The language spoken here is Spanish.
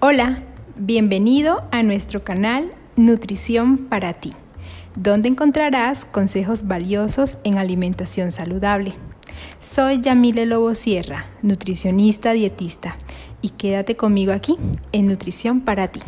Hola, bienvenido a nuestro canal Nutrición para ti, donde encontrarás consejos valiosos en alimentación saludable. Soy Yamile Lobo Sierra, nutricionista dietista, y quédate conmigo aquí en Nutrición para ti.